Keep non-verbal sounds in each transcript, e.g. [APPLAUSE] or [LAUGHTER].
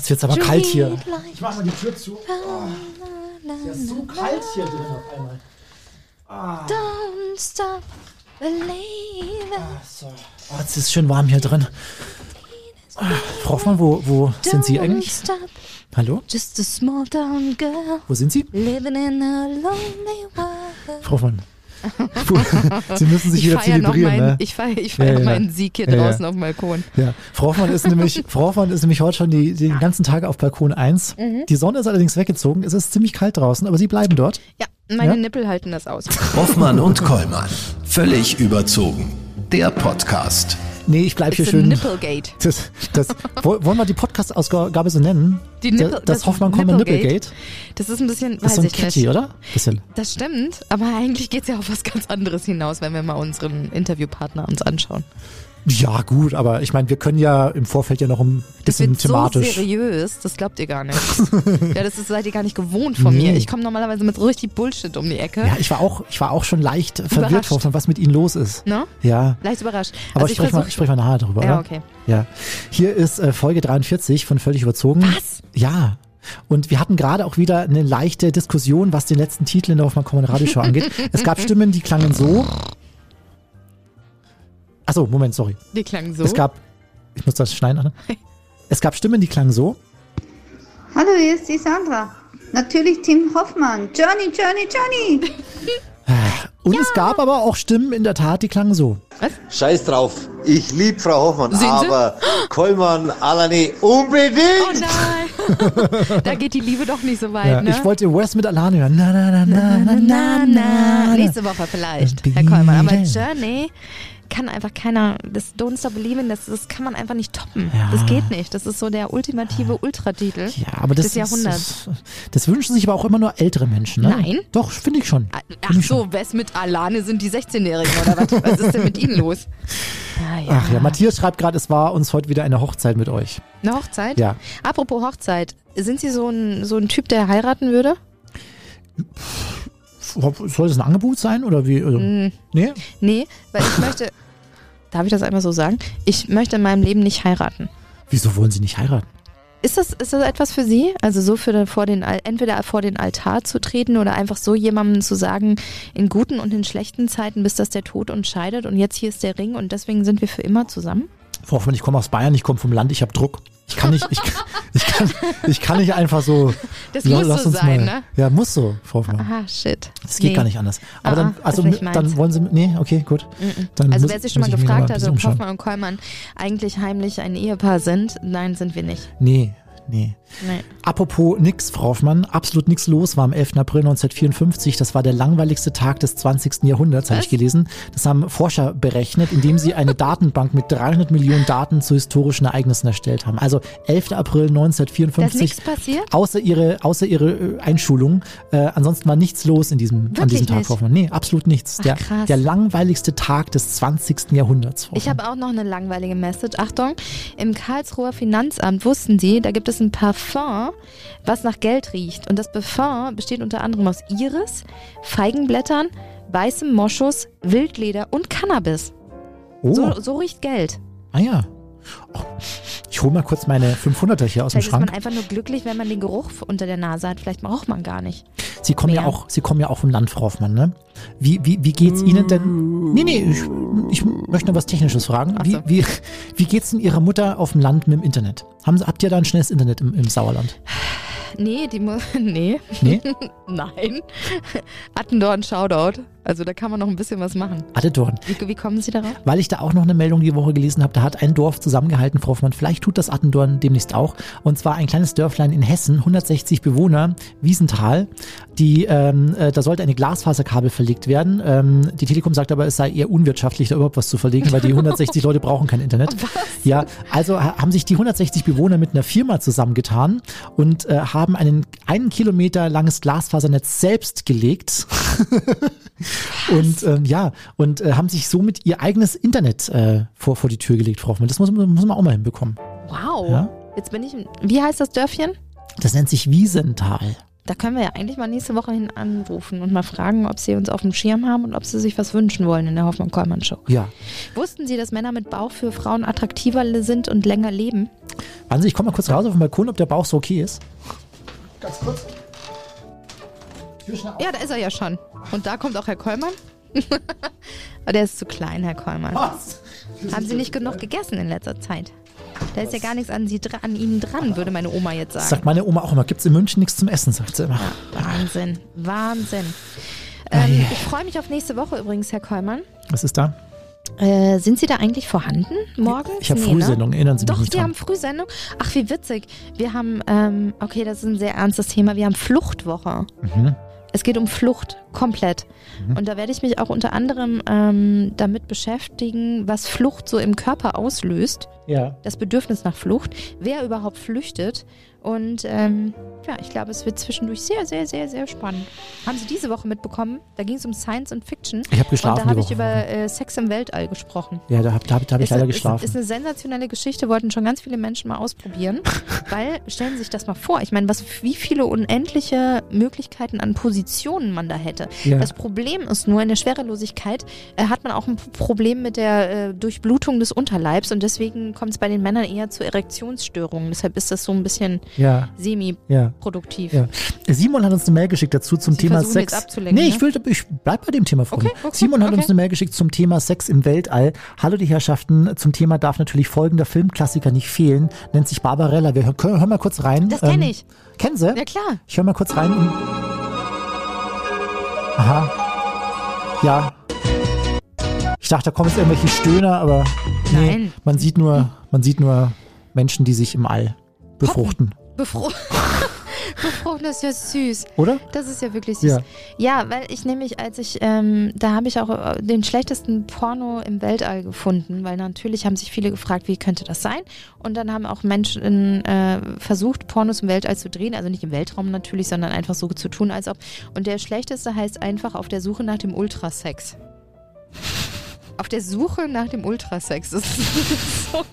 jetzt wird's aber kalt hier. Ich mach mal die Tür zu. Oh. Es ist so kalt hier drin auf einmal. Don't stop believing. Ah, so. Oh, es ist schön warm hier drin. Ah, Frau Hoffmann, wo, wo sind Sie eigentlich? stop, Hallo? just a small town girl Wo sind Sie? living in a lonely world. Frau Hoffmann. Sie müssen sich Ich wieder feiere zelebrieren, meinen, ne? ich feier, ich Ja, feier ja. meinen Sieg hier Ja, ja. draußen auf dem Balkon. Ja, Frau Hoffmann ist nämlich, [LAUGHS] Frau Hoffmann ist nämlich heute schon die, den ganzen Tag auf Balkon 1. Mhm. Die Sonne ist allerdings weggezogen. Es ist ziemlich kalt draußen, aber Sie bleiben dort. Ja, meine Ja? Nippel halten das aus. Hoffmann und Kollmann. Völlig überzogen. Der Podcast. Nee, ich bleib hier schön. Nipplegate. [LAUGHS] Das, das, woll- wollen wir die Podcast-Ausgabe so nennen? Die Nippel- das, das Hoffmann Kommen Nipplegate? Nipplegate. Das ist ein bisschen, Das ist weiß so ein ich Catchy, nicht. oder? Bisschen. Das stimmt, aber eigentlich geht's ja auf was ganz anderes hinaus, wenn wir mal unseren Interviewpartner uns anschauen. Ja, gut, aber ich meine, wir können ja im Vorfeld ja noch ein Das bisschen wird thematisch. so seriös, das glaubt ihr gar nicht. [LAUGHS] ja, das ist, seid ihr gar nicht gewohnt von Nee. mir. Ich komme normalerweise mit so richtig Bullshit um die Ecke. ja, ich war auch, ich war auch schon leicht verwirrt, Hoffmann, was mit Ihnen los ist. Ne? Ja. Leicht überrascht. Aber also ich sprich, mal, sprich mal nachher drüber, Ja, oder? okay. Ja. Hier ist äh, Folge 43 von Völlig Überzogen. Was? Ja. Und wir hatten gerade auch wieder eine leichte Diskussion, was den letzten Titel in der Hoffmann Common Radioshow angeht. [LAUGHS] Es gab Stimmen, die klangen so. Achso, Moment, sorry. Die klang so. Es gab, ich muss das schneiden, Anna. [LAUGHS] Es gab Stimmen, die klangen so. Hallo, hier ist die Sandra. Natürlich Tim Hoffmann. Johnny, Johnny, Johnny. Und es gab aber auch Stimmen in der Tat, die klangen so. Scheiß drauf. Ich lieb Frau Hoffmann, aber Kollmann, Alane, unbedingt! Oh nein! [LAUGHS] da geht die Liebe doch nicht so weit, Ja, ne? Ich wollte Wes mit Alane hören. Na, na, na, na, na, na, na. Nächste Woche vielleicht, Herr Kollmann. Aber. Journey kann einfach keiner, das Don't Stop Believing, das, das kann man einfach nicht toppen. Ja. Das geht nicht. Das ist so der ultimative Ultratitel Ja, aber das, des Jahrhunderts. Das, das wünschen sich aber auch immer nur ältere Menschen, ne? Nein. Doch, finde ich schon. Ach Find ich so, Wes mit Alane sind die 16-Jährigen oder was? Was ist denn mit ihnen los? [LAUGHS] Ah, ja. Ach ja, Matthias schreibt gerade, es war uns heute wieder eine Hochzeit mit euch. Eine Hochzeit? Ja. Apropos Hochzeit, sind Sie so ein, so ein Typ, der heiraten würde? Soll das ein Angebot sein oder wie? Also, Mm. Nee? Nee, weil ich möchte, [LAUGHS] darf ich das einmal so sagen? Ich möchte in meinem Leben nicht heiraten. Wieso wollen sie nicht heiraten? Ist das, ist das etwas für Sie? Also so für vor den, entweder vor den Altar zu treten oder einfach so jemandem zu sagen, in guten und in schlechten Zeiten, bis das der Tod uns scheidet und jetzt hier ist der Ring und deswegen sind wir für immer zusammen? Frau Hoffmann, ich komme aus Bayern, ich komme vom Land, ich habe Druck. Ich kann nicht, ich, kann- ich, kann, ich kann nicht einfach so. Das muss lass so uns sein, mal, ne? Ja, muss so, Frau Hoffmann. Aha, shit. Das geht Nee. gar nicht anders. Aber Ah, dann, das also, nicht meins. dann wollen Sie, nee, okay, gut. Dann Also muss- wer sich schon mal gefragt hat, ob. Hoffmann und Kollmann eigentlich heimlich ein Ehepaar sind, nein, sind wir nicht. Nee, nee. Nee. Apropos nix, Frau Hoffmann, absolut nix los war am 11. April 1954. Das war der langweiligste Tag des 20. Jahrhunderts, habe ich gelesen. Das haben Forscher berechnet, indem sie eine Datenbank mit 300 Millionen Daten zu historischen Ereignissen erstellt haben. Also 11. April Da ist 1954. nichts passiert? Außer ihre, außer ihre äh, Einschulung. Äh, ansonsten war nichts los in diesem, an Wirklich diesem Tag, nicht? Frau Hoffmann. Nee, absolut nichts. Ach, der, krass. der langweiligste Tag des 20. Jahrhunderts. Frau Ich Hoffmann. habe auch noch eine langweilige Message. Achtung, im Karlsruher Finanzamt wussten Sie, da gibt es ein Parfum, was nach Geld riecht. Und das Parfum besteht unter anderem aus Iris, Feigenblättern, weißem Moschus, Wildleder und Cannabis. oh, So, so riecht Geld. ah ja. Oh, ich hole mal kurz meine 500er hier aus dem Vielleicht ist man Schrank. einfach nur glücklich, wenn man den Geruch unter der Nase hat. Vielleicht braucht man gar nicht. Sie kommen ja auch, Sie kommen ja auch vom Land, Frau Hoffmann, ne? Wie, wie, wie geht's Ihnen denn? Nee, nee, ich, ich möchte noch was Technisches fragen. Wie, so. wie, wie geht's denn Ihrer Mutter auf dem Land mit dem Internet? Haben Sie, habt ihr da ein schnelles Internet im, im Sauerland? Nee, die muss. [LAUGHS] Nee. Nee? [LAUGHS] Nein. Attendorn Shoutout. Also da kann man noch ein bisschen was machen. Attendorn. Wie, wie kommen Sie darauf? Weil ich da auch noch eine Meldung die Woche gelesen habe, da hat ein Dorf zusammengehalten, Frau Hoffmann. Vielleicht tut das Attendorn demnächst auch. Und zwar ein kleines Dörflein in Hessen, 160 Bewohner, Wiesenthal. Die, ähm, äh, da sollte eine Glasfaserkabel verlegt werden. Ähm, die Telekom sagt aber, es sei eher unwirtschaftlich, da überhaupt was zu verlegen, weil die 160 [LAUGHS] Leute brauchen kein Internet. Ja, also ha- haben sich die 160 Bewohner mit einer Firma zusammengetan und äh, haben einen einen Kilometer langes Glasfasernetz selbst gelegt. [LAUGHS] und ähm, ja, und äh, haben sich somit ihr eigenes Internet äh, vor, vor die Tür gelegt, Frau Hoffmann. Das muss, man- muss man auch mal hinbekommen. Wow. Ja. Jetzt bin ich. Wie heißt das Dörfchen? Das nennt sich Wiesenthal. Da können wir ja eigentlich mal nächste Woche hin anrufen und mal fragen, ob sie uns auf dem Schirm haben und ob sie sich was wünschen wollen in der Hoffmann-Kollmann-Show. Ja. Wussten Sie, dass Männer mit Bauch für Frauen attraktiver sind und länger leben? Wahnsinn, ich komme mal kurz raus auf den Balkon, ob der Bauch so okay ist. Ganz kurz. Auf. Ja, da ist er ja schon. Und da kommt auch Herr Kollmann. [LAUGHS] Aber der ist zu klein, Herr Kollmann. Was? Haben Sie nicht genug gegessen in letzter Zeit? Da ist ja gar nichts an, Sie, an Ihnen dran, würde meine Oma jetzt sagen. sagt meine Oma auch immer. Gibt es in München nichts zum Essen, sagt sie immer. Wahnsinn, Wahnsinn. Ah, Ähm, ich freue mich auf nächste Woche übrigens, Herr Kollmann. Was ist da? Äh, sind Sie da eigentlich vorhanden morgens? Ich habe Nee, ne? Frühsendung, erinnern Sie mich Doch, nicht Sie dran. haben Frühsendung. Ach, wie witzig. Wir haben, ähm, okay, das ist ein sehr ernstes Thema. Wir haben Fluchtwoche. Mhm. Es geht um Flucht komplett. Und da werde ich mich auch unter anderem ähm, damit beschäftigen, was Flucht so im Körper auslöst. Ja. Das Bedürfnis nach Flucht, wer überhaupt flüchtet. Und ähm, ja, ich glaube, es wird zwischendurch sehr, sehr, sehr, sehr spannend. Haben Sie diese Woche mitbekommen? Da ging es um Science und Fiction. Ich habe geschlafen Und da habe ich über äh, Sex im Weltall gesprochen. Ja, da habe da hab, da hab ich Ist- leider ist, geschlafen. Ist eine sensationelle Geschichte, wollten schon ganz viele Menschen mal ausprobieren. [LAUGHS] weil, stellen Sie sich das mal vor, ich meine, was, wie viele unendliche Möglichkeiten an Positionen man da hätte. Ja. Das Problem ist nur, in der Schwerelosigkeit äh, hat man auch ein Problem mit der äh, Durchblutung des Unterleibs und deswegen kommt es bei den Männern eher zu Erektionsstörungen. Deshalb ist das so ein bisschen ja, semi-produktiv. ja. Simon hat uns eine Mail geschickt dazu zum Sie Thema Sex. jetzt nee, ne? ich, will, ich bleib bei dem Thema, Freunde. Okay, okay, Simon hat okay. uns eine Mail geschickt zum Thema Sex im Weltall. Hallo die Herrschaften, zum Thema darf natürlich folgender Filmklassiker nicht fehlen. Nennt sich Barbarella. Wir hören, hören mal kurz rein. Das kenne Ähm, ich. Kennen Sie? Ja klar. Ich höre mal kurz rein. Aha. Ja. Ich dachte, da kommen jetzt irgendwelche Stöhner, aber nee, Nein. man sieht nur, man sieht nur Menschen, die sich im All befruchten, Befro [LAUGHS] Befruchten ist ja süß. oder? Das ist ja wirklich süß. Ja. Ja, weil ich nämlich, als ich, ähm, da habe ich auch äh, den schlechtesten Porno im Weltall gefunden, weil natürlich haben sich viele gefragt, wie könnte das sein? Und dann haben auch Menschen äh, versucht, Pornos im Weltall zu drehen, also nicht im Weltraum natürlich, sondern einfach so zu tun, als ob. Und der schlechteste heißt einfach auf der Suche nach dem Ultrasex. Auf der Suche nach dem Ultrasex. Das ist so. [LAUGHS]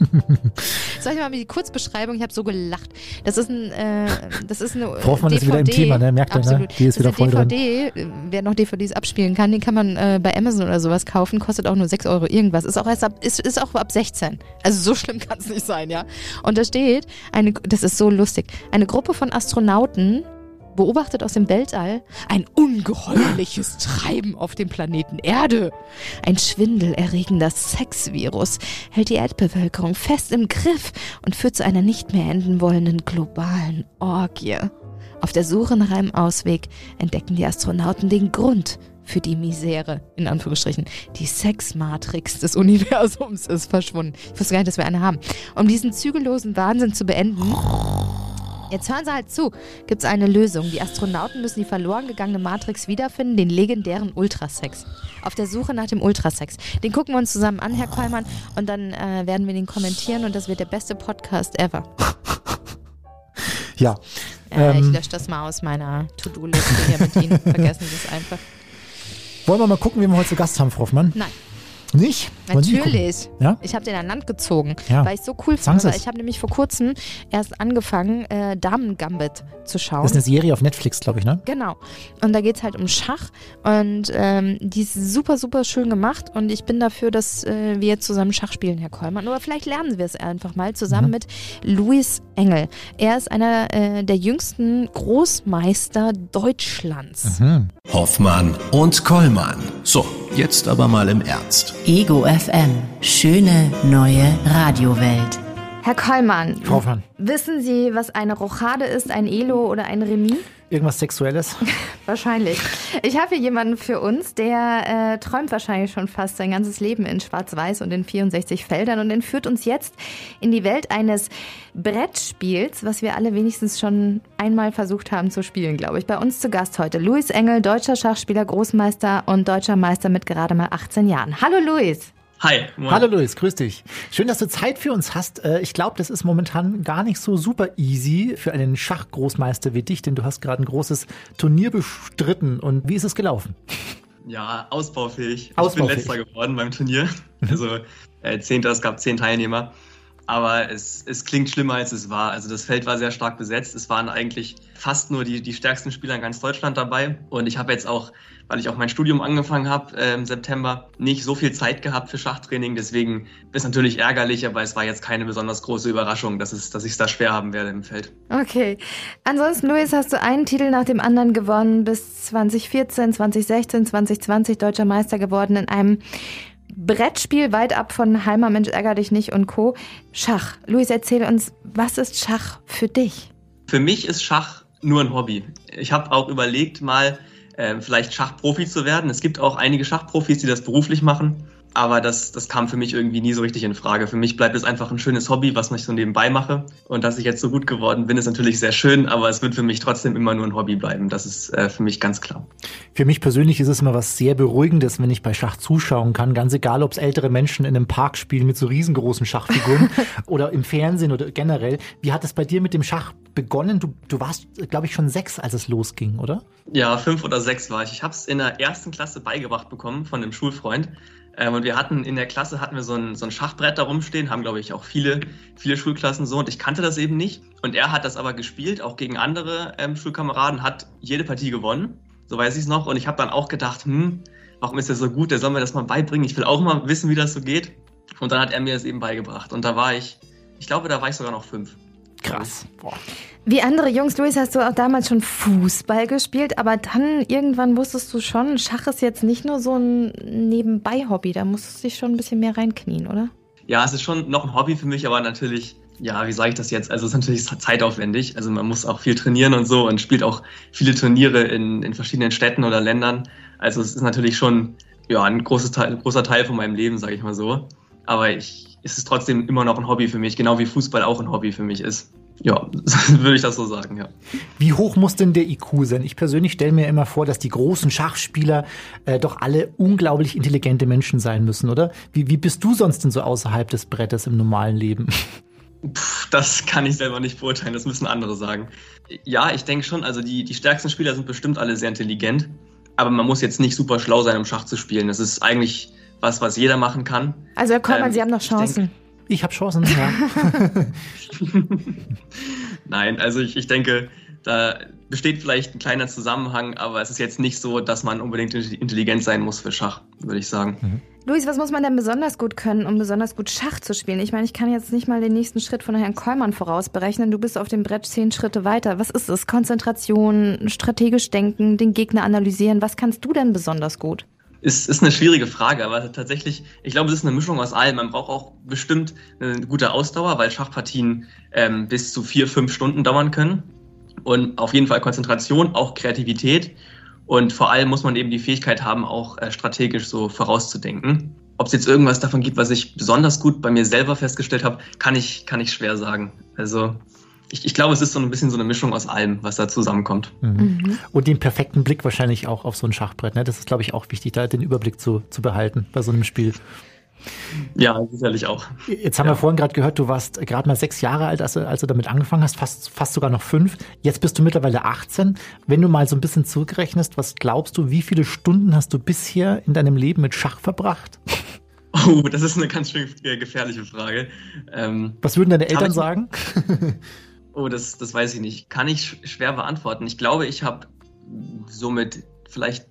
Soll ich mal die Kurzbeschreibung? Ich habe so gelacht. Das ist ein, äh, das ist eine Hoffmann DVD. ist wieder im Thema, ne? Merkt ihr, ne? Die ist das wieder voll eine drin. DVD. äh, Wer noch DVDs abspielen kann, den kann man äh, bei Amazon oder sowas kaufen. Kostet auch nur 6 Euro irgendwas. Ist auch erst ab, ist, ist auch ab 16. Also so schlimm kann es nicht sein, ja. Und da steht, eine, das ist so lustig, eine Gruppe von Astronauten beobachtet aus dem Weltall ein ungeheuerliches Treiben auf dem Planeten Erde. Ein schwindelerregender Sexvirus hält die Erdbevölkerung fest im Griff und führt zu einer nicht mehr enden wollenden globalen Orgie. Auf der Suche nach einem Ausweg entdecken die Astronauten den Grund für die Misere, in Anführungsstrichen. Die Sexmatrix des Universums ist verschwunden. Ich wusste gar nicht, dass wir eine haben. Um diesen zügellosen Wahnsinn zu beenden, Jetzt hören Sie halt zu. Gibt es eine Lösung? Die Astronauten müssen die verloren gegangene Matrix wiederfinden, den legendären Ultrasex. Auf der Suche nach dem Ultrasex. Den gucken wir uns zusammen an, Herr Kollmann, und dann äh, werden wir den kommentieren und das wird der beste Podcast ever. [LAUGHS] Ja. Äh, ich Ähm. lösche das mal aus meiner To-Do-Liste hier mit Ihnen. Vergessen Sie es einfach. Wollen wir mal gucken, wen wir heute zu Gast haben, Frau Hoffmann? Nein, Nicht? Natürlich. Ja? Ich habe den an Land gezogen, Ja. weil ich so cool fand. Es. ich habe nämlich vor kurzem erst angefangen, äh, Damen Gambit zu schauen. Das ist eine Serie auf Netflix, glaube ich, ne? Genau. Und da geht's halt um Schach. Und ähm, die ist super, super schön gemacht. Und ich bin dafür, dass äh, wir zusammen Schach spielen, Herr Kollmann. Aber vielleicht lernen wir es einfach mal zusammen Mhm. mit Luis Engel. Er ist einer äh, der jüngsten Großmeister Deutschlands. Hm. Hoffmann und Kollmann. So, jetzt aber mal im Ernst. Ego FM. Schöne neue Radiowelt. Herr Kollmann, Frau Hoffmann, wissen Sie, was eine Rochade ist, ein Elo oder ein Remis? Irgendwas Sexuelles? [LAUGHS] Wahrscheinlich. Ich habe hier jemanden für uns, der äh, träumt wahrscheinlich schon fast sein ganzes Leben in Schwarz-Weiß und in 64 Feldern und entführt uns jetzt in die Welt eines Brettspiels, was wir alle wenigstens schon einmal versucht haben zu spielen, glaube ich. Bei uns zu Gast heute Luis Engel, deutscher Schachspieler, Großmeister und deutscher Meister mit gerade mal 18 Jahren. Hallo Luis. Hi, moin. Hallo Luis, grüß dich. Schön, dass du Zeit für uns hast. Äh, Ich glaube, das ist momentan gar nicht so super easy für einen Schachgroßmeister wie dich, denn du hast gerade ein großes Turnier bestritten. Und wie ist es gelaufen? Ja, ausbaufähig. Ausbaufähig. Ich bin letzter geworden beim Turnier. Also äh, Zehnter, es gab zehn Teilnehmer. Aber es, es klingt schlimmer, als es war. Also das Feld war sehr stark besetzt. Es waren eigentlich fast nur die, die stärksten Spieler in ganz Deutschland dabei. Und ich habe jetzt auch, weil ich auch mein Studium angefangen habe äh, im September, nicht so viel Zeit gehabt für Schachtraining. Deswegen ist natürlich ärgerlich, aber es war jetzt keine besonders große Überraschung, dass, es, dass ich es da schwer haben werde im Feld. Okay. Ansonsten, Luis, hast du einen Titel nach dem anderen gewonnen, bis 2014, 2016, 2020 deutscher Meister geworden in einem Brettspiel weit ab von Heimer, Mensch, ärger dich nicht und Co. Schach. Luis, erzähl uns, was ist Schach für dich? Für mich ist Schach nur ein Hobby. Ich habe auch überlegt, mal äh, vielleicht Schachprofi zu werden. Es gibt auch einige Schachprofis, die das beruflich machen aber das, das kam für mich irgendwie nie so richtig in Frage. Für mich bleibt es einfach ein schönes Hobby, was ich so nebenbei mache. Und dass ich jetzt so gut geworden bin, ist natürlich sehr schön, aber es wird für mich trotzdem immer nur ein Hobby bleiben. Das ist äh, für mich ganz klar. Für mich persönlich ist es immer was sehr Beruhigendes, wenn ich bei Schach zuschauen kann. Ganz egal, ob es ältere Menschen in einem Park spielen mit so riesengroßen Schachfiguren [LAUGHS] oder im Fernsehen oder generell. Wie hat es bei dir mit dem Schach begonnen? Du, du warst, glaube ich, schon sechs, als es losging, oder? Ja, fünf oder sechs war ich. Ich habe es in der ersten Klasse beigebracht bekommen von einem Schulfreund. Ähm, und wir hatten in der Klasse hatten wir so ein, so ein Schachbrett da rumstehen, haben, glaube ich, auch viele, viele Schulklassen so. Und ich kannte das eben nicht. Und er hat das aber gespielt, auch gegen andere ähm, Schulkameraden, hat jede Partie gewonnen. So weiß ich es noch. Und ich habe dann auch gedacht, hm, warum ist er so gut? Der soll mir das mal beibringen. Ich will auch mal wissen, wie das so geht. Und dann hat er mir das eben beigebracht. Und da war ich, ich glaube, da war ich sogar noch fünf. Krass. Boah. Wie andere Jungs, Luis, hast du auch damals schon Fußball gespielt, aber dann irgendwann wusstest du schon, Schach ist jetzt nicht nur so ein Nebenbei-Hobby, da musst du dich schon ein bisschen mehr reinknien, oder? Ja, es ist schon noch ein Hobby für mich, aber natürlich, ja, wie sage ich das jetzt? Also es ist natürlich zeitaufwendig. Also man muss auch viel trainieren und so und spielt auch viele Turniere in, in verschiedenen Städten oder Ländern. Also es ist natürlich schon ja, ein großes Teil, großer Teil von meinem Leben, sage ich mal so. Aber ich, es ist trotzdem immer noch ein Hobby für mich, genau wie Fußball auch ein Hobby für mich ist. Ja, [LAUGHS] würde ich das so sagen, ja. Wie hoch muss denn der IQ sein? Ich persönlich stelle mir immer vor, dass die großen Schachspieler äh, doch alle unglaublich intelligente Menschen sein müssen, oder? Wie, wie bist du sonst denn so außerhalb des Brettes im normalen Leben? Puh, das kann ich selber nicht beurteilen, das müssen andere sagen. Ja, ich denke schon, also die, die stärksten Spieler sind bestimmt alle sehr intelligent, aber man muss jetzt nicht super schlau sein, um Schach zu spielen. Das ist eigentlich was, was jeder machen kann. Also Herr Kollmann, ähm, Sie haben noch Chancen. Ich, ich habe Chancen, ja. [LAUGHS] Nein, also ich, ich denke, da besteht vielleicht ein kleiner Zusammenhang, aber es ist jetzt nicht so, dass man unbedingt intelligent sein muss für Schach, würde ich sagen. Mhm. Luis, was muss man denn besonders gut können, um besonders gut Schach zu spielen? Ich meine, ich kann jetzt nicht mal den nächsten Schritt von Herrn Kollmann vorausberechnen. Du bist auf dem Brett zehn Schritte weiter. Was ist es? Konzentration, strategisch denken, den Gegner analysieren. Was kannst du denn besonders gut? Ist, ist eine schwierige Frage, aber tatsächlich, ich glaube, es ist eine Mischung aus allem. Man braucht auch bestimmt eine gute Ausdauer, weil Schachpartien ähm, bis zu vier, fünf Stunden dauern können. Und auf jeden Fall Konzentration, auch Kreativität. Und vor allem muss man eben die Fähigkeit haben, auch äh, strategisch so vorauszudenken. Ob es jetzt irgendwas davon gibt, was ich besonders gut bei mir selber festgestellt habe, kann ich, kann ich schwer sagen. Also ich, ich glaube, es ist so ein bisschen so eine Mischung aus allem, was da zusammenkommt. Mhm. Mhm. Und den perfekten Blick wahrscheinlich auch auf so ein Schachbrett. Ne? Das ist, glaube ich, auch wichtig, da den Überblick zu, zu behalten bei so einem Spiel. Ja, sicherlich auch. Jetzt haben ja. wir vorhin gerade gehört, du warst gerade mal sechs Jahre alt, als du, als du damit angefangen hast, fast, fast sogar noch fünf. Jetzt bist du mittlerweile 18. Wenn du mal so ein bisschen zurückrechnest, was glaubst du, wie viele Stunden hast du bisher in deinem Leben mit Schach verbracht? Oh, das ist eine ganz schön gefährliche Frage. Ähm, was würden deine Eltern sagen? [LAUGHS] Oh, das, das weiß ich nicht. Kann ich schwer beantworten. Ich glaube, ich habe so mit vielleicht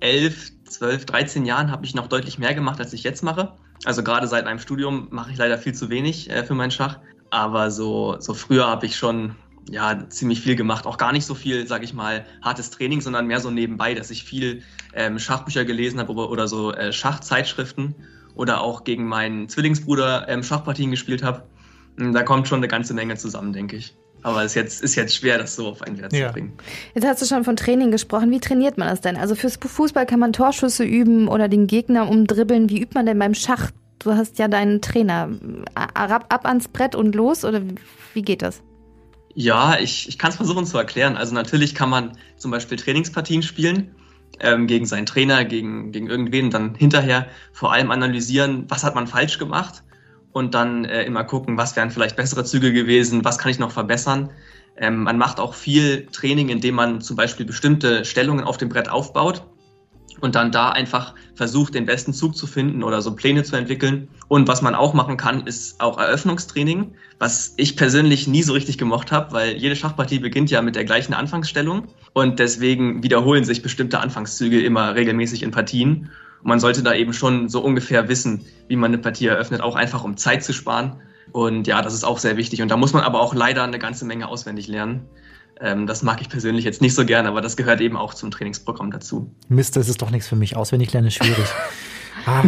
elf, zwölf, dreizehn Jahren habe ich noch deutlich mehr gemacht, als ich jetzt mache. Also gerade seit meinem Studium mache ich leider viel zu wenig äh, für meinen Schach. Aber so, so früher habe ich schon ja, ziemlich viel gemacht. Auch gar nicht so viel, sage ich mal, hartes Training, sondern mehr so nebenbei, dass ich viel ähm, Schachbücher gelesen habe oder, oder so äh, Schachzeitschriften oder auch gegen meinen Zwillingsbruder ähm, Schachpartien gespielt habe. Da kommt schon eine ganze Menge zusammen, denke ich. Aber es ist jetzt, ist jetzt schwer, das so auf einen Wert ja. zu bringen. Jetzt hast du schon von Training gesprochen. Wie trainiert man das denn? Also fürs Fußball kann man Torschüsse üben oder den Gegner umdribbeln. Wie übt man denn beim Schach? Du hast ja deinen Trainer. Ab, ab ans Brett und los oder wie geht das? Ja, ich, ich kann es versuchen zu erklären. Also natürlich kann man zum Beispiel Trainingspartien spielen ähm, gegen seinen Trainer, gegen, gegen irgendwen und dann hinterher vor allem analysieren, was hat man falsch gemacht und dann äh, immer gucken, was wären vielleicht bessere Züge gewesen, was kann ich noch verbessern. Ähm, man macht auch viel Training, indem man zum Beispiel bestimmte Stellungen auf dem Brett aufbaut und dann da einfach versucht, den besten Zug zu finden oder so Pläne zu entwickeln. Und was man auch machen kann, ist auch Eröffnungstraining, was ich persönlich nie so richtig gemocht habe, weil jede Schachpartie beginnt ja mit der gleichen Anfangsstellung und deswegen wiederholen sich bestimmte Anfangszüge immer regelmäßig in Partien. Und man sollte da eben schon so ungefähr wissen, wie man eine Partie eröffnet, auch einfach um Zeit zu sparen. Und ja, das ist auch sehr wichtig. Und da muss man aber auch leider eine ganze Menge auswendig lernen. Ähm, das mag ich persönlich jetzt nicht so gern, aber das gehört eben auch zum Trainingsprogramm dazu. Mist, das ist doch nichts für mich. Auswendig lernen ist schwierig. [LAUGHS] Ah,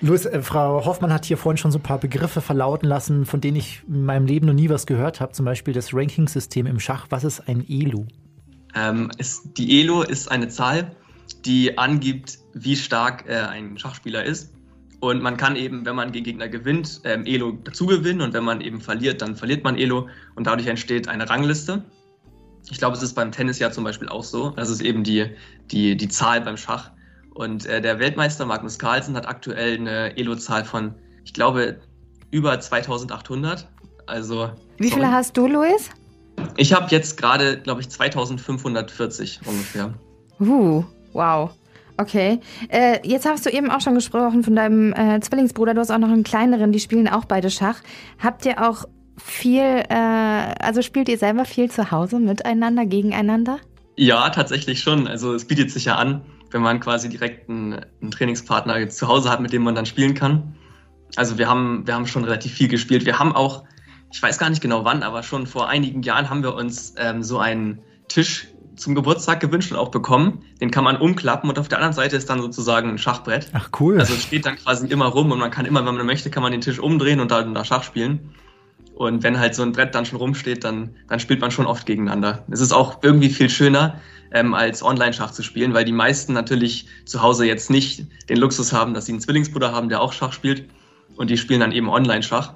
Louis, äh, Frau Hoffmann hat hier vorhin schon so ein paar Begriffe verlauten lassen, von denen ich in meinem Leben noch nie was gehört habe. Zum Beispiel das Ranking-System im Schach. Was ist ein ELO? Ähm, ist, die ELO ist eine Zahl, die angibt, wie stark äh, ein Schachspieler ist. Und man kann eben, wenn man gegen Gegner gewinnt, ähm, Elo dazu gewinnen und wenn man eben verliert, dann verliert man Elo und dadurch entsteht eine Rangliste. Ich glaube, es ist beim Tennis ja zum Beispiel auch so. Das ist eben die, die, die Zahl beim Schach. Und äh, der Weltmeister Magnus Carlsen hat aktuell eine Elo-Zahl von, ich glaube, über 2800. Also. Wie viele hast du, Luis? Ich habe jetzt gerade, glaube ich, 2540 ungefähr. Uh, wow. Okay. Äh, jetzt hast du eben auch schon gesprochen von deinem äh, Zwillingsbruder. Du hast auch noch einen kleineren, die spielen auch beide Schach. Habt ihr auch viel, äh, also spielt ihr selber viel zu Hause miteinander, gegeneinander? Ja, tatsächlich schon. Also es bietet sich ja an, wenn man quasi direkt einen, einen Trainingspartner zu Hause hat, mit dem man dann spielen kann. Also wir haben, wir haben schon relativ viel gespielt. Wir haben auch, ich weiß gar nicht genau wann, aber schon vor einigen Jahren haben wir uns ähm, so einen Tisch zum Geburtstag gewünscht und auch bekommen. Den kann man umklappen und auf der anderen Seite ist dann sozusagen ein Schachbrett. Ach cool. Also es steht dann quasi immer rum und man kann immer, wenn man möchte, kann man den Tisch umdrehen und dann da Schach spielen. Und wenn halt so ein Brett dann schon rumsteht, dann, dann spielt man schon oft gegeneinander. Es ist auch irgendwie viel schöner, ähm, als Online-Schach zu spielen, weil die meisten natürlich zu Hause jetzt nicht den Luxus haben, dass sie einen Zwillingsbruder haben, der auch Schach spielt. Und die spielen dann eben Online-Schach.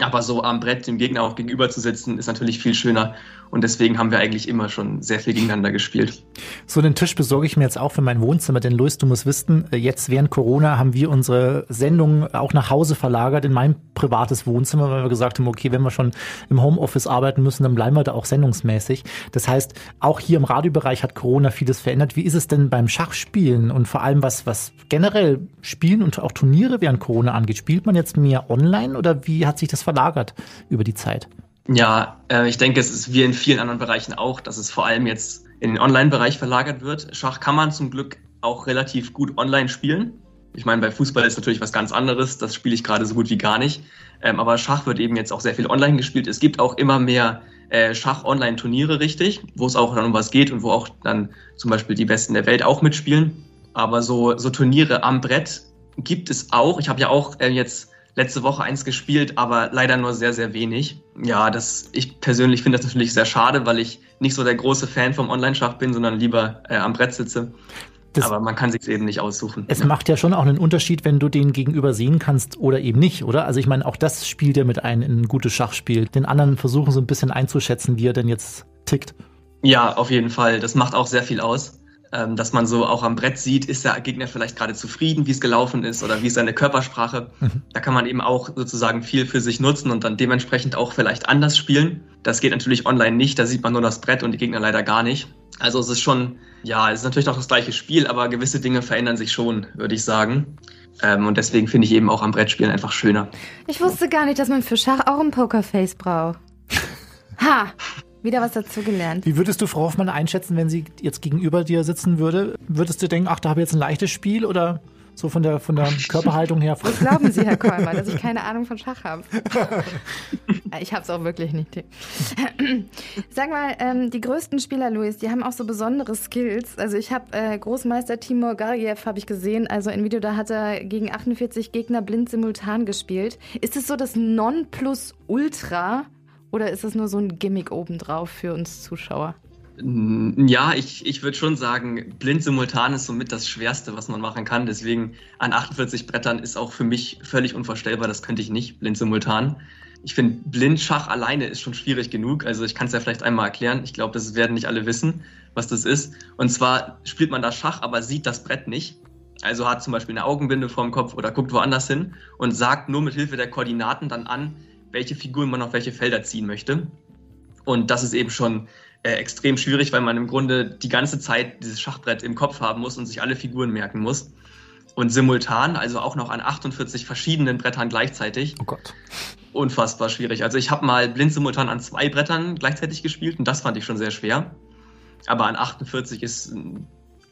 Aber so am Brett dem Gegner auch gegenüber zu sitzen, ist natürlich viel schöner. Und deswegen haben wir eigentlich immer schon sehr viel gegeneinander gespielt. So einen Tisch besorge ich mir jetzt auch für mein Wohnzimmer, denn Luis, du musst wissen, jetzt während Corona haben wir unsere Sendung auch nach Hause verlagert in mein privates Wohnzimmer, weil wir gesagt haben, okay, wenn wir schon im Homeoffice arbeiten müssen, dann bleiben wir da auch sendungsmäßig. Das heißt, auch hier im Radiobereich hat Corona vieles verändert. Wie ist es denn beim Schachspielen und vor allem was, was generell Spielen und auch Turniere während Corona angeht? Spielt man jetzt mehr online oder wie hat sich das verlagert über die Zeit? Ja, äh, ich denke, es ist wie in vielen anderen Bereichen auch, dass es vor allem jetzt in den Online-Bereich verlagert wird. Schach kann man zum Glück auch relativ gut online spielen. Ich meine, bei Fußball ist natürlich was ganz anderes. Das spiele ich gerade so gut wie gar nicht. Ähm, aber Schach wird eben jetzt auch sehr viel online gespielt. Es gibt auch immer mehr äh, Schach-Online-Turniere, richtig, wo es auch dann um was geht und wo auch dann zum Beispiel die Besten der Welt auch mitspielen. Aber so, so Turniere am Brett gibt es auch. Ich habe ja auch äh, jetzt letzte Woche eins gespielt, aber leider nur sehr, sehr wenig. Ja, das, ich persönlich finde das natürlich sehr schade, weil ich nicht so der große Fan vom Online-Schach bin, sondern lieber äh, am Brett sitze. Das, aber man kann sich eben nicht aussuchen. Es ja. macht ja schon auch einen Unterschied, wenn du den gegenüber sehen kannst oder eben nicht, oder? Also ich meine, auch das spielt ja mit ein in ein gutes Schachspiel. Den anderen versuchen so ein bisschen einzuschätzen, wie er denn jetzt tickt. Ja, auf jeden Fall. Das macht auch sehr viel aus dass man so auch am Brett sieht, ist der Gegner vielleicht gerade zufrieden, wie es gelaufen ist oder wie ist seine Körpersprache. Mhm. Da kann man eben auch sozusagen viel für sich nutzen und dann dementsprechend auch vielleicht anders spielen. Das geht natürlich online nicht, da sieht man nur das Brett und die Gegner leider gar nicht. Also es ist schon, ja, es ist natürlich noch das gleiche Spiel, aber gewisse Dinge verändern sich schon, würde ich sagen. Ähm, und deswegen finde ich eben auch am Brettspielen einfach schöner. Ich wusste gar nicht, dass man für Schach auch ein Pokerface braucht. Ha! Wieder was dazugelernt. Wie würdest du Frau Hoffmann einschätzen, wenn sie jetzt gegenüber dir sitzen würde? Würdest du denken, ach, da habe ich jetzt ein leichtes Spiel oder so von der, von der Körperhaltung her? [LAUGHS] Was glauben Sie, Herr Kolmer, dass ich keine Ahnung von Schach habe? [LAUGHS] ich habe es auch wirklich nicht. Sag mal, ähm, die größten Spieler, Luis, die haben auch so besondere Skills. Also ich habe äh, Großmeister Timur Gariev habe ich gesehen, also ein Video, da hat er gegen 48 Gegner blind simultan gespielt. Ist es so das Nonplusultra oder ist es nur so ein Gimmick obendrauf für uns Zuschauer? Ja, ich, ich würde schon sagen, blind simultan ist somit das Schwerste, was man machen kann. Deswegen an 48 Brettern ist auch für mich völlig unvorstellbar. Das könnte ich nicht, blind simultan. Ich finde, Blindschach alleine ist schon schwierig genug. Also ich kann es ja vielleicht einmal erklären. Ich glaube, das werden nicht alle wissen, was das ist. Und zwar spielt man da Schach, aber sieht das Brett nicht. Also hat zum Beispiel eine Augenbinde vorm Kopf oder guckt woanders hin und sagt nur mit Hilfe der Koordinaten dann an, welche Figuren man auf welche Felder ziehen möchte. Und das ist eben schon äh, extrem schwierig, weil man im Grunde die ganze Zeit dieses Schachbrett im Kopf haben muss und sich alle Figuren merken muss. Und simultan, also auch noch an 48 verschiedenen Brettern gleichzeitig. Oh Gott. Unfassbar schwierig. Also ich habe mal blind simultan an zwei Brettern gleichzeitig gespielt und das fand ich schon sehr schwer. Aber an 48 ist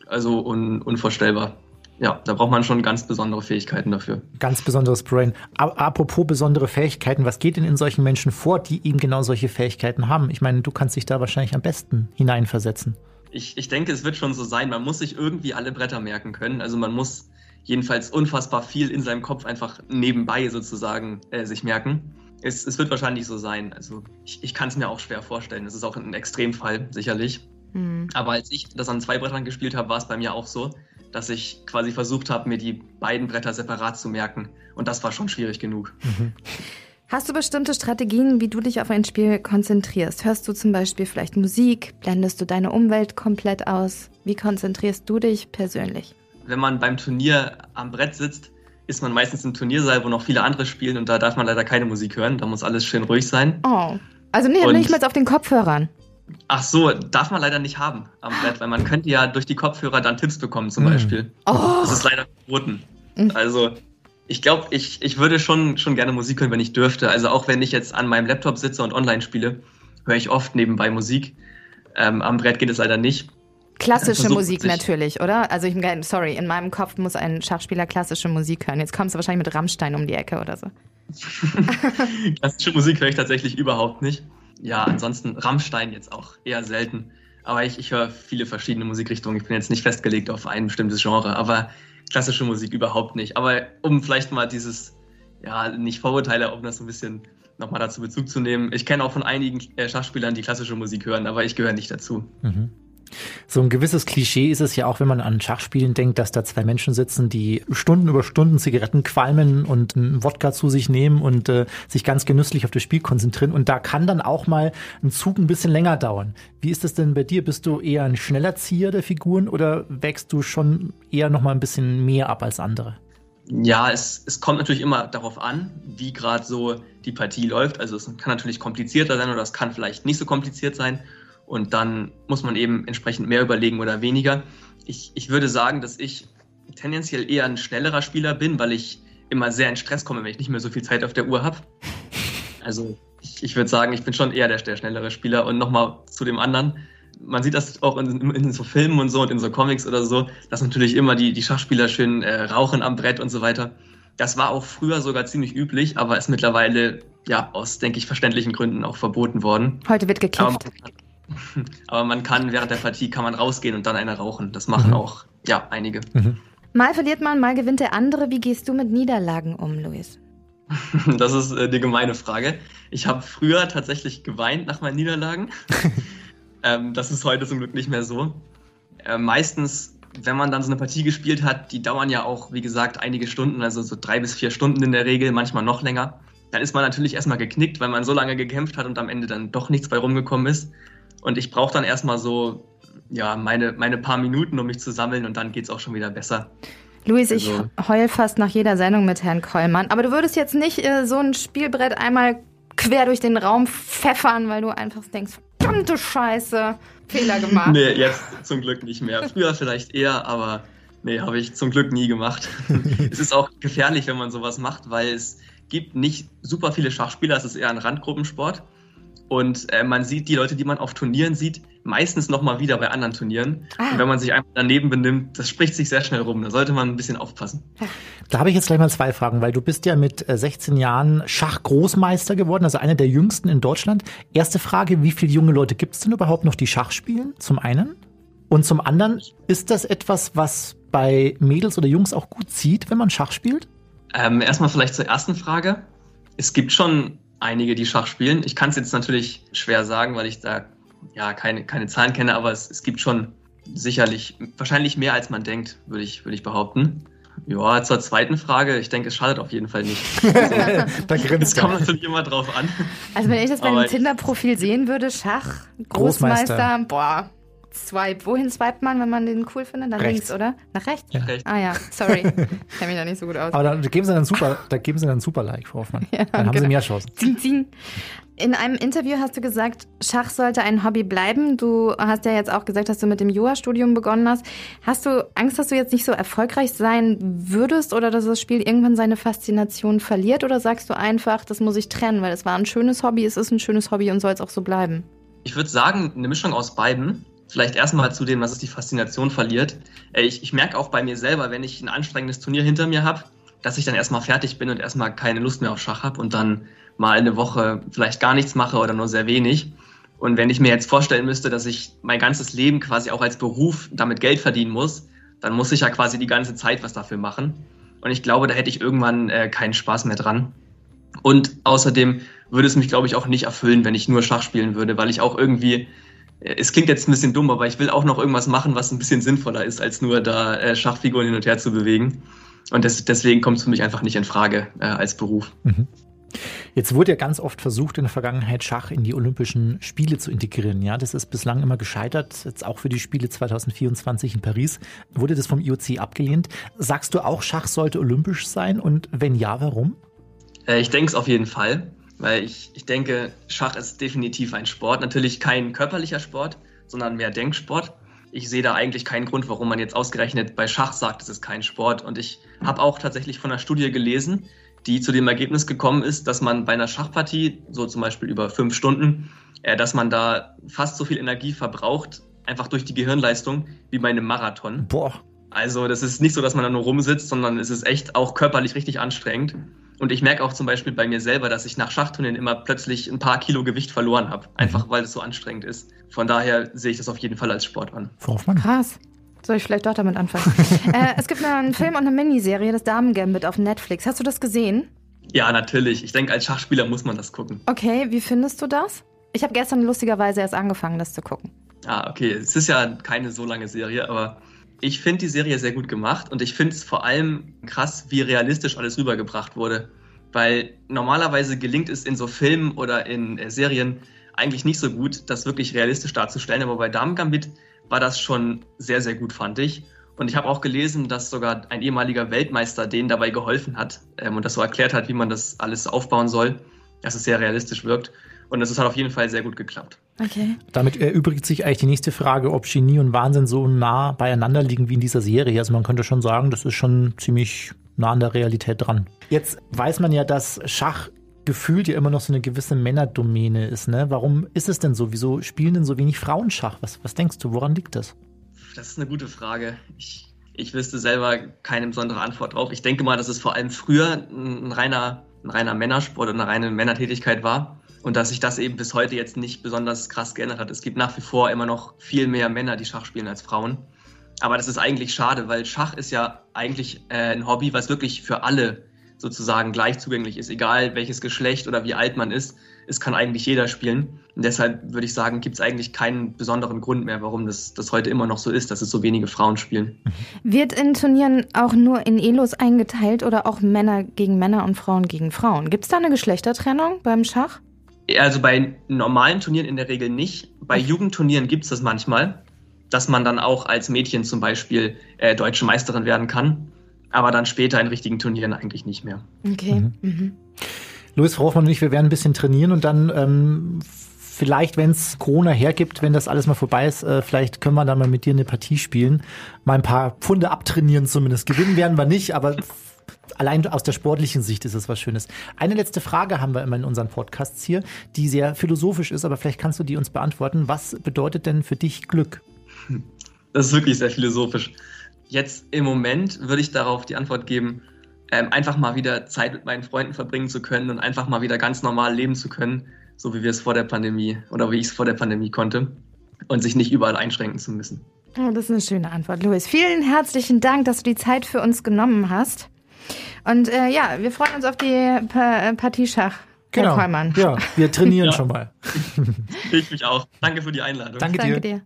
also un unvorstellbar ja, da braucht man schon ganz besondere Fähigkeiten dafür. Ganz besonderes Brain. Apropos besondere Fähigkeiten, was geht denn in solchen Menschen vor, die eben genau solche Fähigkeiten haben? Ich meine, du kannst dich da wahrscheinlich am besten hineinversetzen. Ich, ich denke, es wird schon so sein. Man muss sich irgendwie alle Bretter merken können. Also man muss jedenfalls unfassbar viel in seinem Kopf einfach nebenbei sozusagen äh, sich merken. Es, es wird wahrscheinlich so sein. Also ich, ich kann es mir auch schwer vorstellen. Es ist auch ein Extremfall, sicherlich. Mhm. Aber als ich das an zwei Brettern gespielt habe, war es bei mir auch so dass ich quasi versucht habe, mir die beiden Bretter separat zu merken. Und das war schon schwierig genug. Mhm. Hast du bestimmte Strategien, wie du dich auf ein Spiel konzentrierst? Hörst du zum Beispiel vielleicht Musik? Blendest du deine Umwelt komplett aus? Wie konzentrierst du dich persönlich? Wenn man beim Turnier am Brett sitzt, ist man meistens im Turniersaal, wo noch viele andere spielen und da darf man leider keine Musik hören. Da muss alles schön ruhig sein. Oh. Also nee, und nicht mal auf den Kopfhörern. Ach so, darf man leider nicht haben am Brett, weil man könnte ja durch die Kopfhörer dann Tipps bekommen zum mhm. Beispiel. Oh. Das ist leider verboten. Mhm. Also ich glaube, ich, ich würde schon, schon gerne Musik hören, wenn ich dürfte. Also auch wenn ich jetzt an meinem Laptop sitze und online spiele, höre ich oft nebenbei Musik. Ähm, am Brett geht es leider nicht. Klassische Musik natürlich, oder? Also ich sorry, in meinem Kopf muss ein Schachspieler klassische Musik hören. Jetzt kommst du wahrscheinlich mit Rammstein um die Ecke oder so. [LAUGHS] [LAUGHS] klassische Musik höre ich tatsächlich überhaupt nicht ja, ansonsten Rammstein jetzt auch eher selten. Aber ich, ich höre viele verschiedene Musikrichtungen. Ich bin jetzt nicht festgelegt auf ein bestimmtes Genre, aber klassische Musik überhaupt nicht. Aber um vielleicht mal dieses, ja, nicht Vorurteile, um das so ein bisschen nochmal dazu Bezug zu nehmen. Ich kenne auch von einigen äh, Schachspielern, die klassische Musik hören, aber ich gehöre nicht dazu. Mhm. So ein gewisses Klischee ist es ja auch, wenn man an Schachspielen denkt, dass da zwei Menschen sitzen, die Stunden über Stunden Zigaretten qualmen und Wodka zu sich nehmen und äh, sich ganz genüsslich auf das Spiel konzentrieren. Und da kann dann auch mal ein Zug ein bisschen länger dauern. Wie ist das denn bei dir? Bist du eher ein schneller Zieher der Figuren oder wächst du schon eher noch mal ein bisschen mehr ab als andere? Ja, es, es kommt natürlich immer darauf an, wie gerade so die Partie läuft. Also es kann natürlich komplizierter sein oder es kann vielleicht nicht so kompliziert sein. Und dann muss man eben entsprechend mehr überlegen oder weniger. Ich, ich würde sagen, dass ich tendenziell eher ein schnellerer Spieler bin, weil ich immer sehr in Stress komme, wenn ich nicht mehr so viel Zeit auf der Uhr habe. [LAUGHS] Also ich, ich würde sagen, ich bin schon eher der, der schnellere Spieler. Und nochmal zu dem anderen. Man sieht das auch in, in, so Filmen und so und in so Comics oder so, dass natürlich immer die, die Schachspieler schön äh, rauchen am Brett und so weiter. Das war auch früher sogar ziemlich üblich, aber ist mittlerweile ja aus, denke ich, verständlichen Gründen auch verboten worden. Heute wird gekifft. Aber [LAUGHS] man kann während der Partie kann man rausgehen und dann eine rauchen. Das machen mhm. auch ja einige. Mhm. Mal verliert man, mal gewinnt der andere. Wie gehst du mit Niederlagen um, Luis? [LAUGHS] Das ist äh, die gemeine Frage. Ich habe früher tatsächlich geweint nach meinen Niederlagen. [LAUGHS] ähm, das ist heute zum Glück nicht mehr so. Äh, meistens, wenn man dann so eine Partie gespielt hat, die dauern ja auch, wie gesagt, einige Stunden, also so drei bis vier Stunden in der Regel, manchmal noch länger. Dann ist man natürlich erstmal geknickt, weil man so lange gekämpft hat und am Ende dann doch nichts bei rumgekommen ist. Und ich brauche dann erstmal so, ja, meine, meine paar Minuten, um mich zu sammeln und dann geht es auch schon wieder besser. Luis, also, ich heul fast nach jeder Sendung mit Herrn Kollmann. Aber du würdest jetzt nicht äh, so ein Spielbrett einmal quer durch den Raum pfeffern, weil du einfach denkst, verdammte Scheiße, Fehler gemacht. nee, jetzt zum Glück nicht mehr. Früher vielleicht eher, aber nee, habe ich zum Glück nie gemacht. [LAUGHS] es ist auch gefährlich, wenn man sowas macht, weil es gibt nicht super viele Schachspieler, es ist eher ein Randgruppensport. Und äh, man sieht die Leute, die man auf Turnieren sieht, meistens nochmal wieder bei anderen Turnieren. Ah. Und wenn man sich einfach daneben benimmt, das spricht sich sehr schnell rum. Da sollte man ein bisschen aufpassen. Da habe ich jetzt gleich mal zwei Fragen, weil du bist ja mit 16 äh, Jahren Schachgroßmeister geworden, also einer der jüngsten in Deutschland. Erste Frage, wie viele junge Leute gibt es denn überhaupt noch, die Schach spielen? Zum einen. Und zum anderen, ist das etwas, was bei Mädels oder Jungs auch gut zieht, wenn man Schach spielt? Ähm, erstmal vielleicht zur ersten Frage. Es gibt schon einige, die Schach spielen. Ich kann es jetzt natürlich schwer sagen, weil ich da ja keine, keine Zahlen kenne, aber es, es gibt schon sicherlich, wahrscheinlich mehr als man denkt, würde ich, würde ich behaupten. Ja, zur zweiten Frage, ich denke, es schadet auf jeden Fall nicht. [LAUGHS] Also, da grinst kommt natürlich immer drauf an. Also wenn ich das bei einem Tinder-Profil sehen würde, Schach, Großmeister, Großmeister, boah, Swipe. Wohin swipet man, wenn man den cool findet? Nach Rechts. links, oder? Nach rechts? Ja. Rechts. Ah ja, sorry. [LAUGHS] Ich kenne mich da nicht so gut aus. Aber da geben sie dann super, da geben sie dann super Like, Frau Hoffmann. Ja, dann haben sie genau. mehr Chancen. Zing, zing. In einem Interview hast du gesagt, Schach sollte ein Hobby bleiben. Du hast ja jetzt auch gesagt, dass du mit dem Jura-Studium begonnen hast. Hast du Angst, dass du jetzt nicht so erfolgreich sein würdest oder dass das Spiel irgendwann seine Faszination verliert? Oder sagst du einfach, das muss ich trennen, weil es war ein schönes Hobby, es ist ein schönes Hobby und soll es auch so bleiben? Ich würde sagen, eine Mischung aus beiden. Vielleicht erstmal zu dem, was es die Faszination verliert. Äh, Ich, ich merke auch bei mir selber, wenn ich ein anstrengendes Turnier hinter mir habe, dass ich dann erstmal fertig bin und erstmal keine Lust mehr auf Schach habe und dann mal eine Woche vielleicht gar nichts mache oder nur sehr wenig. Und wenn ich mir jetzt vorstellen müsste, dass ich mein ganzes Leben quasi auch als Beruf damit Geld verdienen muss, dann muss ich ja quasi die ganze Zeit was dafür machen. Und ich glaube, da hätte ich irgendwann äh, keinen Spaß mehr dran. Und außerdem würde es mich, glaube ich, auch nicht erfüllen, wenn ich nur Schach spielen würde, weil ich auch irgendwie, es klingt jetzt ein bisschen dumm, aber ich will auch noch irgendwas machen, was ein bisschen sinnvoller ist, als nur da äh, Schachfiguren hin und her zu bewegen. Und des, deswegen kommt es für mich einfach nicht in Frage äh, als Beruf. Jetzt wurde ja ganz oft versucht, in der Vergangenheit Schach in die Olympischen Spiele zu integrieren. Ja, das ist bislang immer gescheitert. Jetzt auch für die Spiele 2024 in Paris wurde das vom IOC abgelehnt. Sagst du auch, Schach sollte olympisch sein? Und wenn ja, warum? Äh, ich denke es auf jeden Fall, weil ich, ich denke, Schach ist definitiv ein Sport. Natürlich kein körperlicher Sport, sondern mehr Denksport. Ich sehe da eigentlich keinen Grund, warum man jetzt ausgerechnet bei Schach sagt, es ist kein Sport. Und ich habe auch tatsächlich von einer Studie gelesen, die zu dem Ergebnis gekommen ist, dass man bei einer Schachpartie, so zum Beispiel über fünf Stunden, äh, dass man da fast so viel Energie verbraucht, einfach durch die Gehirnleistung, wie bei einem Marathon. Boah, Also das ist nicht so, dass man da nur rumsitzt, sondern es ist echt auch körperlich richtig anstrengend. Und ich merke auch zum Beispiel bei mir selber, dass ich nach Schachturnieren immer plötzlich ein paar Kilo Gewicht verloren habe, einfach weil es so anstrengend ist. Von daher sehe ich das auf jeden Fall als Sport an. Frau Hoffmann. Krass. Soll ich vielleicht doch damit anfangen? [LAUGHS] äh, es gibt einen Film und eine Miniserie, das Damen-Gambit auf Netflix. Hast du das gesehen? Ja, natürlich. Ich denke, als Schachspieler muss man das gucken. Okay, wie findest du das? Ich habe gestern lustigerweise erst angefangen, das zu gucken. Ah, okay. Es ist ja keine so lange Serie, aber ich finde die Serie sehr gut gemacht und ich finde es vor allem krass, wie realistisch alles rübergebracht wurde. Weil normalerweise gelingt es in so Filmen oder in äh, Serien eigentlich nicht so gut, das wirklich realistisch darzustellen. Aber bei Damen Gambit war das schon sehr, sehr gut, fand ich. Und ich habe auch gelesen, dass sogar ein ehemaliger Weltmeister denen dabei geholfen hat ähm, und das so erklärt hat, wie man das alles aufbauen soll, dass es sehr realistisch wirkt. Und das hat auf jeden Fall sehr gut geklappt. Okay. Damit erübrigt sich eigentlich die nächste Frage, ob Genie und Wahnsinn so nah beieinander liegen wie in dieser Serie. Also man könnte schon sagen, das ist schon ziemlich nah an der Realität dran. Jetzt weiß man ja, dass Schach gefühlt ja immer noch so eine gewisse Männerdomäne ist. Ne? Warum ist es denn so? Wieso spielen denn so wenig Frauen Schach? Was, was denkst du, woran liegt das? Das ist eine gute Frage. Ich, ich wüsste selber keine besondere Antwort drauf. Ich denke mal, dass es vor allem früher ein reiner, ein reiner Männersport oder eine reine Männertätigkeit war und dass sich das eben bis heute jetzt nicht besonders krass geändert hat. Es gibt nach wie vor immer noch viel mehr Männer, die Schach spielen als Frauen. Aber das ist eigentlich schade, weil Schach ist ja eigentlich äh, ein Hobby, was wirklich für alle sozusagen gleich zugänglich ist, egal welches Geschlecht oder wie alt man ist. Es kann eigentlich jeder spielen. Und deshalb würde ich sagen, gibt es eigentlich keinen besonderen Grund mehr, warum das, das heute immer noch so ist, dass es so wenige Frauen spielen. Wird in Turnieren auch nur in Elos eingeteilt oder auch Männer gegen Männer und Frauen gegen Frauen? Gibt es da eine Geschlechtertrennung beim Schach? Also bei normalen Turnieren in der Regel nicht. Bei Jugendturnieren gibt es das manchmal, dass man dann auch als Mädchen zum Beispiel äh, deutsche Meisterin werden kann. Aber dann später in richtigen Turnieren eigentlich nicht mehr. Okay. Mhm. Louis Frau Hoffmann und ich, wir werden ein bisschen trainieren und dann ähm, vielleicht, wenn es Corona hergibt, wenn das alles mal vorbei ist, äh, vielleicht können wir dann mal mit dir eine Partie spielen. Mal ein paar Pfunde abtrainieren zumindest. Gewinnen werden wir nicht, aber allein aus der sportlichen Sicht ist es was Schönes. Eine letzte Frage haben wir immer in unseren Podcasts hier, die sehr philosophisch ist, aber vielleicht kannst du die uns beantworten. Was bedeutet denn für dich Glück? Das ist wirklich sehr philosophisch. Jetzt im Moment würde ich darauf die Antwort geben, ähm, einfach mal wieder Zeit mit meinen Freunden verbringen zu können und einfach mal wieder ganz normal leben zu können, so wie wir es vor der Pandemie oder wie ich es vor der Pandemie konnte und sich nicht überall einschränken zu müssen. Oh, das ist eine schöne Antwort, Louis. Vielen herzlichen Dank, dass du die Zeit für uns genommen hast. Und äh, ja, wir freuen uns auf die pa äh, Partie Schach. Herr Kollmann. Ja, wir trainieren [LAUGHS] Ja. schon mal. Ich mich auch. Danke für die Einladung. Danke, Danke dir. dir.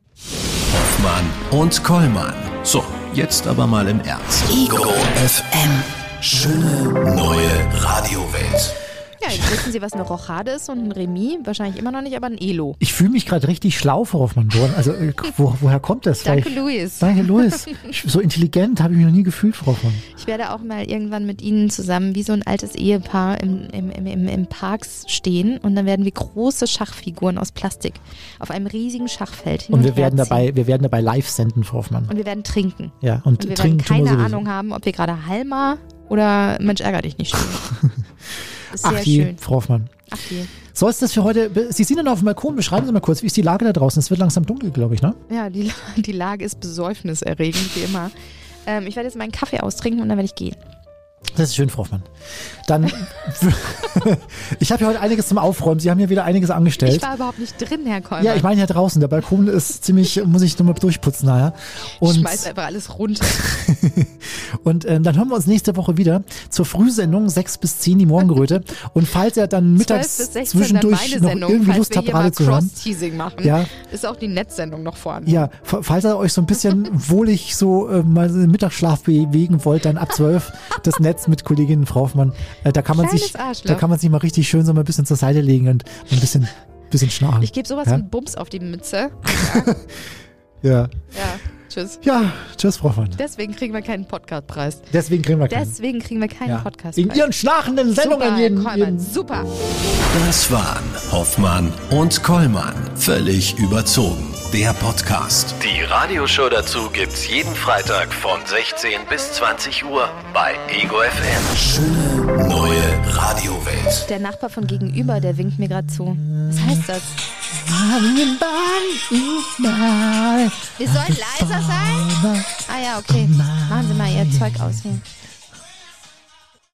Hoffmann und Kollmann. So, jetzt aber mal im Ernst. Ego FM. Schöne neue Radiowelt. Ja, wissen Sie, was eine Rochade ist und ein Remis? Wahrscheinlich immer noch nicht, aber ein Elo. Ich fühle mich gerade richtig schlau, Frau Hoffmann. Also, äh, [LAUGHS] wo, woher kommt das? Danke, Luis. Danke, Luis. [LAUGHS] So intelligent habe ich mich noch nie gefühlt, Frau Hoffmann. Ich werde auch mal irgendwann mit Ihnen zusammen wie so ein altes Ehepaar im, im, im, im, im Parks stehen und dann werden wir große Schachfiguren aus Plastik auf einem riesigen Schachfeld hin Und und, wir werden ziehen. dabei, wir werden dabei live senden, Frau Hoffmann. Und wir werden trinken. Ja, und, Und wir trinken werden keine. Ahnung haben, ob wir gerade Halma oder Mensch ärger dich nicht spielen. [LAUGHS] Ist sehr Ach je, schön. Frau Hoffmann. Ach je. Soll es das für heute? Sie sind dann auf dem Balkon. Beschreiben Sie mal kurz, wie ist die Lage da draußen? Es wird langsam dunkel, glaube ich, ne? Ja, die, [LAUGHS] die Lage ist besäufniserregend, wie immer. Ähm, ich werde jetzt meinen Kaffee austrinken und dann werde ich gehen. Das ist schön, Frau Hoffmann. Dann, [LAUGHS] ich habe ja heute einiges zum Aufräumen. Sie haben ja wieder einiges angestellt. Ich war überhaupt nicht drin, Herr Kolmer. ja, ich meine ja draußen. Der Balkon ist ziemlich, muss ich nochmal durchputzen nachher. ich Und, schmeiß einfach alles runter. [LAUGHS] und ähm, dann hören wir uns nächste Woche wieder zur Frühsendung 6 bis 10 die Morgenröte. [LAUGHS] Und falls er dann 12 mittags bis 16 dann zwischendurch meine noch Sendung, irgendwie falls Lust hier Radio mal zu hören. Machen. Ja, Ist auch die Netzsendung noch vorne. Ja, fa- falls ihr euch so ein bisschen wohlig so äh, mal so im Mittagsschlaf bewegen wollt, dann ab 12 das Netz mit Kollegin Frau Hoffmann. Äh, da kann man Kleines sich, Arschloch. da kann man sich mal richtig schön so mal ein bisschen zur Seite legen und ein bisschen, bisschen schnarchen. Ich gebe sowas Ja? wie einen Bums auf die Mütze. [LAUGHS] ja. Ja, tschüss. ja, tschüss, Frau Hoffmann. Deswegen kriegen wir keinen Podcastpreis. Deswegen kriegen wir keinen. Deswegen kriegen wir keinen Ja. Podcastpreis. In ihren schnarchenden Sendungen Super, jeden, jeden super. Das waren Hoffmann und Kollmann. Völlig überzogen. Der Podcast. Die Radioshow dazu gibt's jeden Freitag von 16 bis 20 Uhr bei Ego FM. Schöne neue Radiowelt. Der Nachbar von gegenüber, der winkt mir gerade zu. Was heißt das? Wir sollen leiser sein? Ah ja, okay. Machen Sie mal Ihr Zeug aus hier.